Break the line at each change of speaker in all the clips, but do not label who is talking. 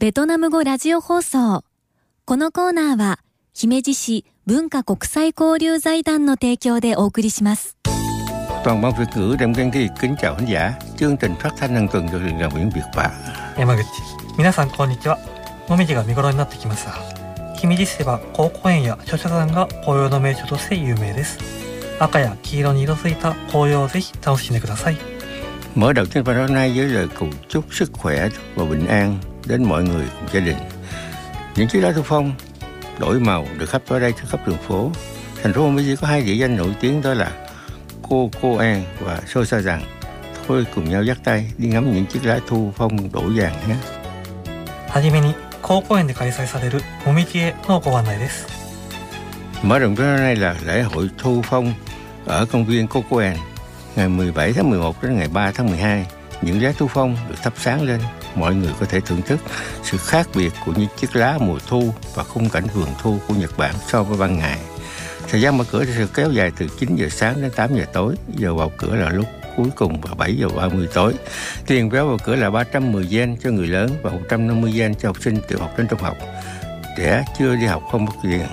ベトナム語ラジオ放送。このコーナーは、姫路市文化国際交流財団の提供でお送りします。
Toàn ban Việt ngữ Đàm Giang Thi kính chào khán giả. Chương trình phát thanh hàng tuần được truyền đoàn Nguyễn Việt Bạ.
山口皆さんこんにちはもみじが見頃になってきました姫路市では高公園や書社山が紅葉の名所として有名です赤や黄色に色づいた紅葉をぜひ楽しんでください
Mở đầu chương trình hôm nay với lời cầu chúc sức khỏe và bình an đến mọi người cùng gia đình. Những chiếc lá thu phong đổi màu được khắp ở đây trên khắp đường phố. Thành phố Hồ Chí có hai địa danh nổi tiếng đó là Cô Cô An và Sô Sa Rằng. Thôi cùng nhau dắt tay đi ngắm những chiếc lá thu phong đổ vàng nhé.
はじめに高公園で開催されるもみじへのご案内です
Mở rộng cho hôm nay là lễ hội thu phong ở công viên Cocoen ngày 17 tháng 11 đến ngày 3 tháng 12. Những lá thu phong được thắp sáng lên, mọi người có thể thưởng thức sự khác biệt của những chiếc lá mùa thu và khung cảnh vườn thu của Nhật Bản so với ban ngày. Thời gian mở cửa sẽ kéo dài từ 9 giờ sáng đến 8 giờ tối, giờ vào cửa là lúc cuối cùng vào 7 giờ 30 tối. Tiền vé vào cửa là 310 yen cho người lớn và 150 yen cho học sinh tiểu học đến trung học. Trẻ chưa đi học không mất tiền.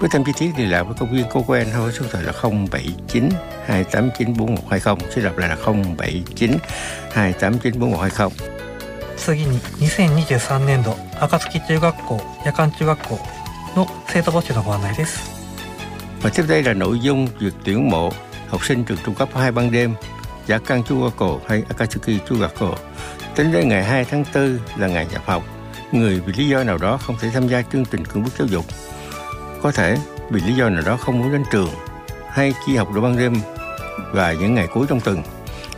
Với thêm chi tiết thì lạc với công viên cô quen thôi số điện thoại là 079 289 4120 sẽ đọc lại là 079 289 4120
次に2023年度暁中学校夜間中学校の生徒募集のご案内です
Và tiếp đây là nội dung việc tuyển mộ học sinh trường trung cấp 2 ban đêm Giả Căn Chugako hay Akatsuki Chugako Tính đến ngày 2 tháng 4 là ngày nhập học Người vì lý do nào đó không thể tham gia chương trình cưỡng bức giáo dục Có thể vì lý do nào đó không muốn đến trường Hay chỉ học đội ban đêm và những ngày cuối trong tuần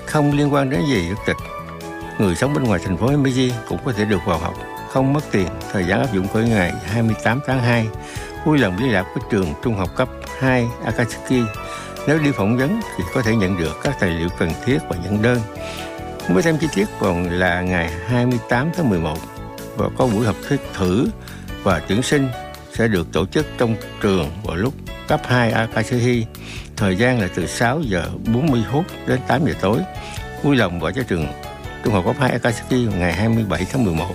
Không liên quan đến gì quốc tịch Người sống bên ngoài thành phố Himeji cũng có thể được vào học, Không mất tiền, Thời gian áp dụng của ngày 28 tháng 2 vui lòng liên lạc với trường trung học cấp 2 Akatsuki. Nếu đi phỏng vấn thì có thể nhận được các tài liệu cần thiết và nhận đơn. Mới thêm chi tiết còn là ngày 28 tháng 11 và có buổi học thuyết thử và tuyển sinh sẽ được tổ chức trong trường vào lúc cấp 2 Akatsuki. Thời gian là từ 6 giờ 40 phút đến 8 giờ tối. Vui lòng gọi cho trường Trung học cấp 2 Akatsuki vào ngày 27 tháng 11.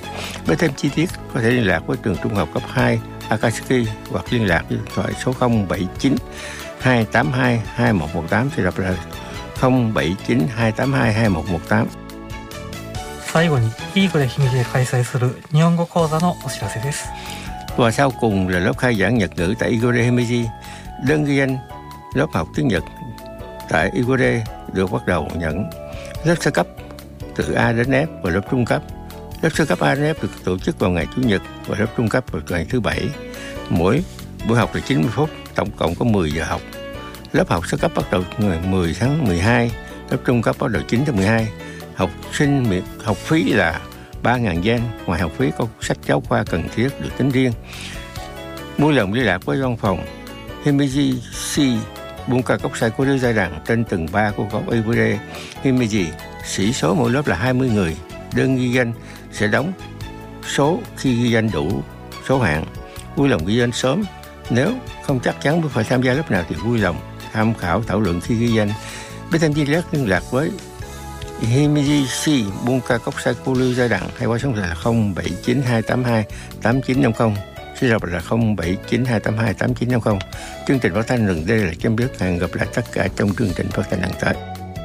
Với thêm chi tiết có thể liên lạc với trường Trung học cấp 2 Akatsuki hoặc liên lạc với điện thoại số 079 282 2118 sẽ đọc là 079 282 2118.
最後にイーグレ姫路で開催する日本語講座のお知らせです
Và sau cùng là lớp khai giảng Nhật ngữ tại Igore Himeji. Đơn ghi danh lớp học tiếng Nhật tại Igore được bắt đầu nhận lớp sơ cấp từ A đến F và lớp trung cấp. Lớp sơ cấp A đến F được tổ chức vào ngày Chủ nhật và lớp trung cấp vào ngày thứ Bảy. Mỗi buổi học là 90 phút, tổng cộng có 10 giờ học. Lớp học sơ cấp bắt đầu ngày 10 tháng 12, lớp trung cấp bắt đầu 9 tháng 12. Học sinh miễn học phí là 3.000 yen, ngoài học phí có sách giáo khoa cần thiết được tính riêng. mỗi lần liên lạc với văn phòng Himeji C Bunka Cốc Sai của Lưu Giai Đằng trên tầng 3 của góc Ibure Himeji. Sĩ số mỗi lớp là 20 người. Đơn ghi danh sẽ đóng số khi ghi danh đủ số hạng. Vui lòng ghi danh sớm. Nếu không chắc chắn phải tham gia lớp nào thì vui lòng tham khảo thảo luận khi ghi danh. Với thanh viên lớp liên lạc với Himeji C Bunka Cốc Sai Lưu Giai Đằng hay qua số là 079282 8950 Xin đọc là 079282 8950 Chương trình phát thanh rừng đây là chấm dứt Hẹn gặp lại tất cả trong chương trình phát thanh lần tới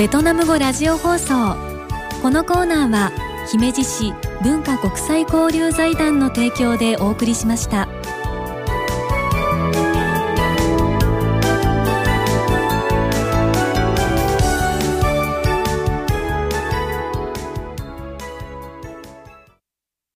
ベトナム語ラジオ放送このコーナーは姫路市文化国際交流財団の提供でお送りしました。